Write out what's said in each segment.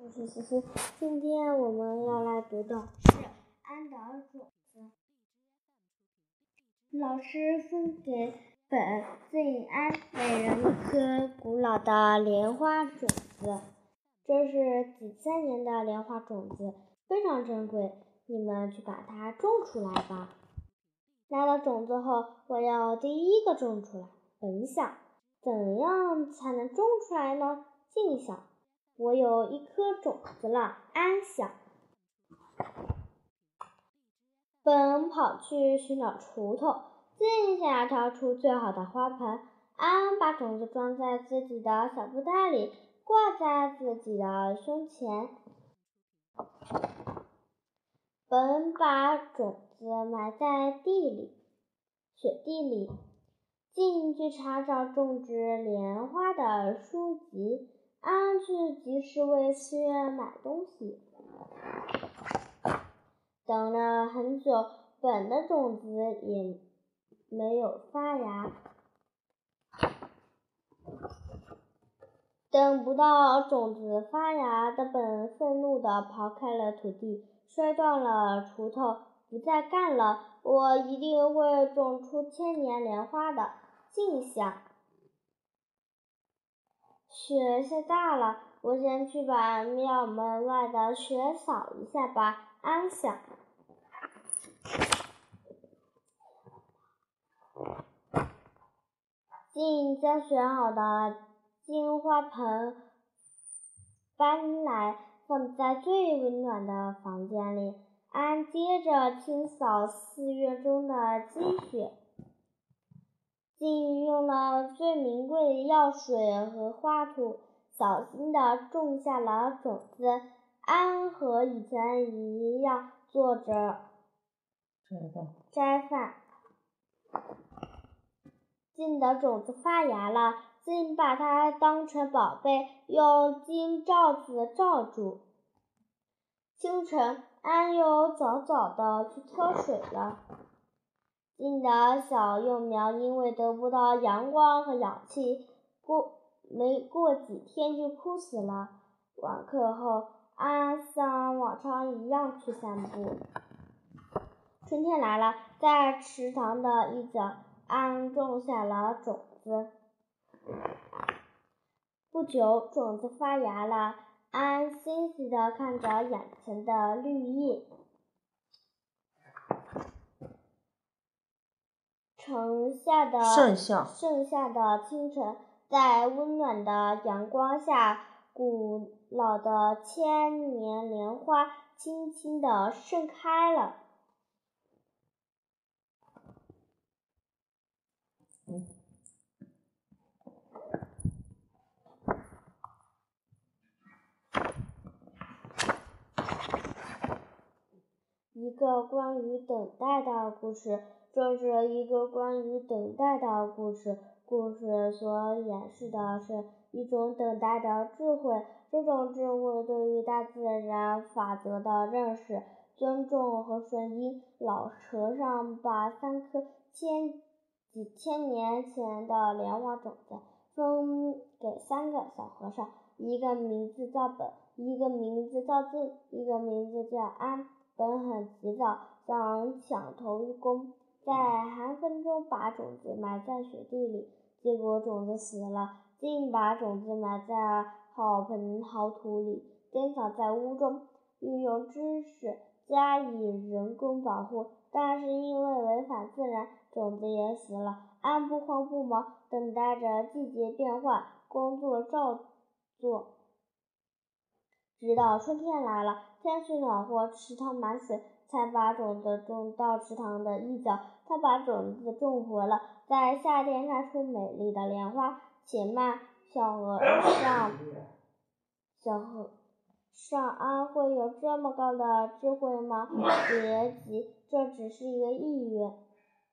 我是思思，今天我们要来读的是《安的种子》。老师分给本静安每人一颗古老的莲花种子，这是几千年的莲花种子，非常珍贵。你们去把它种出来吧。拿到种子后，我要第一个种出来。本想，怎样才能种出来呢？静想。我有一颗种子了，安想。本跑去寻找锄头，静想要挑出最好的花盆。安把种子装在自己的小布袋里，挂在自己的胸前。本把种子埋在地里，雪地里。静去查找种植莲花的书籍。安去集市为寺院买东西，等了很久，本的种子也没有发芽。等不到种子发芽的本，愤怒地刨开了土地，摔断了锄头，不再干了。我一定会种出千年莲花的，静想。雪下大了，我先去把庙门外的雪扫一下吧。安想。静将选好的金花盆搬来，放在最温暖的房间里。安接着清扫寺院中的积雪。竟用了最名贵的药水和花土，小心地种下了种子。安和以前一样做着斋饭。金的种子发芽了，竟把它当成宝贝，用金罩子罩住。清晨，安又早早的去挑水了。金的小幼苗因为得不到阳光和氧气，过没过几天就枯死了。晚课后，安像往常一样去散步。春天来了，在池塘的一角，安种下了种子。不久，种子发芽了，安欣喜地看着眼前的绿叶。盛夏的盛夏盛夏的清晨，在温暖的阳光下，古老的千年莲花轻轻地盛开了。一个关于等待的故事。这是一个关于等待的故事。故事所演示的是一种等待的智慧。这种智慧对于大自然法则的认识、尊重和顺应。老和尚把三颗千几千年前的莲花种子分给三个小和尚，一个名字叫本，一个名字叫静，一个名字叫安。本很急躁，想抢头一功。在寒风中把种子埋在雪地里，结果种子死了。竟把种子埋在好盆好土里，珍藏在屋中，运用知识加以人工保护。但是因为违反自然，种子也死了。安不慌不忙，等待着季节变换，工作照做，直到春天来了，天气暖和，池塘满水。才把种子种到池塘的一角，他把种子种活了，在夏天开出美丽的莲花。且慢，小和尚，小和尚安会有这么高的智慧吗？别急，这只是一个寓言，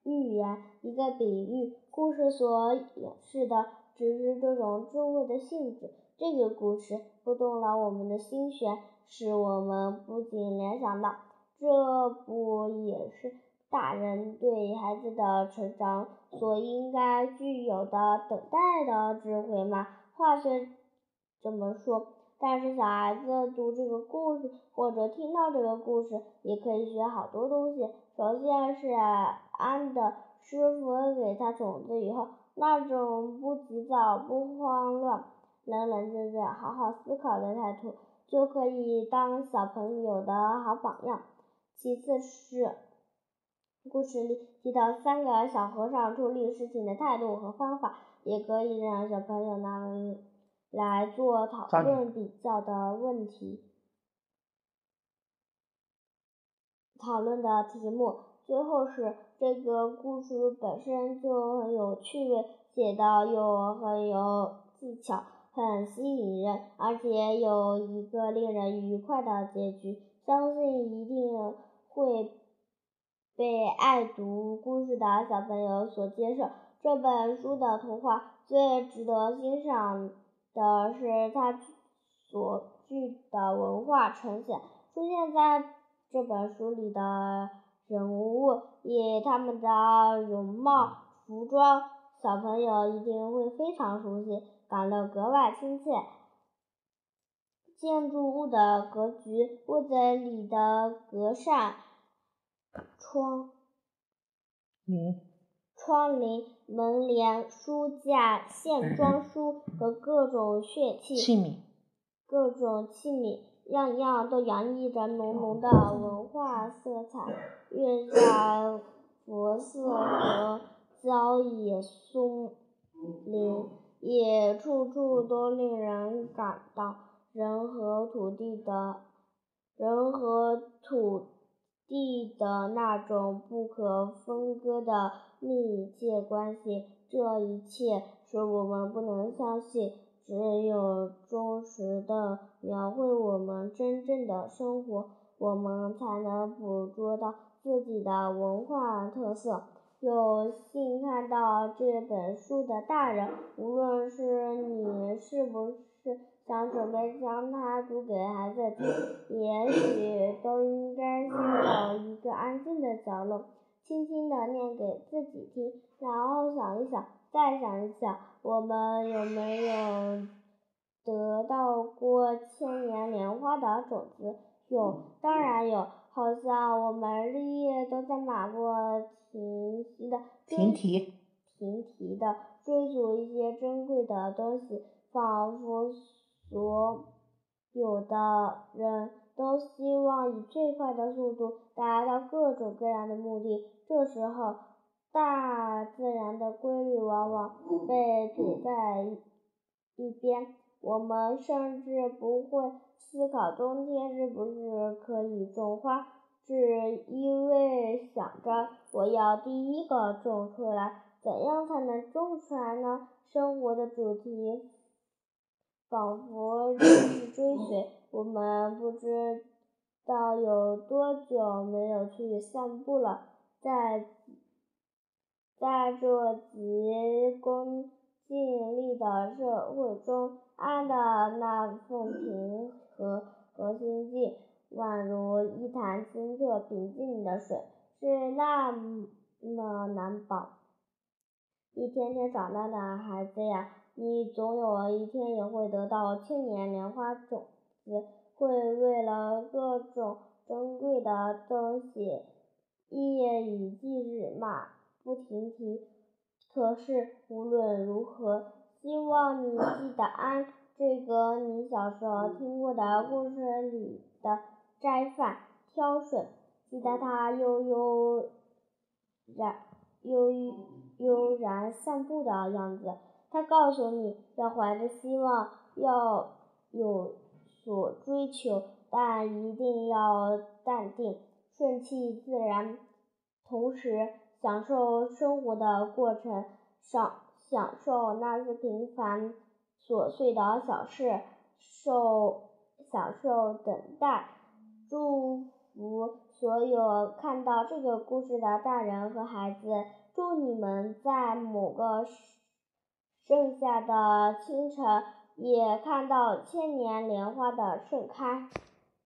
寓言，一个比喻。故事所演示的只是这种智慧的性质。这个故事拨动了我们的心弦，使我们不禁联想到。这不也是大人对孩子的成长所应该具有的等待的智慧吗？话虽这么说，但是小孩子读这个故事或者听到这个故事，也可以学好多东西。首先是安的师傅给他种子以后，那种不急躁、不慌乱、冷冷静静、好好思考的态度，就可以当小朋友的好榜样。其次是故事里提到三个小和尚处理事情的态度和方法，也可以让小朋友拿来做讨论比较的问题。讨论的题目。最后是这个故事本身就很有趣味，写的又很有技巧，很吸引人，而且有一个令人愉快的结局，相信一定会被爱读故事的小朋友所接受。这本书的图画最值得欣赏的是它所具的文化呈现，出现在这本书里的。人物以他们的容貌、服装，小朋友一定会非常熟悉，感到格外亲切。建筑物的格局，屋子里的格扇、窗棂、窗棂、门帘、书架、线装书和各种乐器、器皿、各种器皿。样样都洋溢着浓浓的文化色彩，月下佛寺和郊野松林也处处都令人感到人和土地的，人和土地的那种不可分割的密切关系。这一切使我们不能相信。只有忠实的描绘我们真正的生活，我们才能捕捉到自己的文化特色。有幸看到这本书的大人，无论是你是不是想准备将它读给孩子听，也许都应该先找一个安静的角落，轻轻地念给自己听，然后想一想。再想一想，我们有没有得到过千年莲花的种子？有，当然有。好像我们日夜都在马过停息的停蹄停蹄的追逐一些珍贵的东西，仿佛所有的人都希望以最快的速度达到各种各样的目的。这时候。大自然的规律往往被撇在一边，我们甚至不会思考冬天是不是可以种花，只因为想着我要第一个种出来。怎样才能种出来呢？生活的主题仿佛日日追随我们，不知道有多久没有去散步了，在。在这急功近利的社会中，安的那份平和和心境，宛如一潭清澈平静的水，是那么难保。一天天长大的孩子呀，你总有一天也会得到千年莲花种子，会为了各种珍贵的东西，夜以继日马。不停蹄，可是无论如何，希望你记得安这个你小时候听过的故事里的斋饭挑水，记得他悠悠然悠悠然散步的样子。他告诉你要怀着希望，要有所追求，但一定要淡定，顺其自然，同时。享受生活的过程，享享受那些平凡琐碎的小事，受享受等待。祝福所有看到这个故事的大人和孩子，祝你们在某个盛夏的清晨，也看到千年莲花的盛开。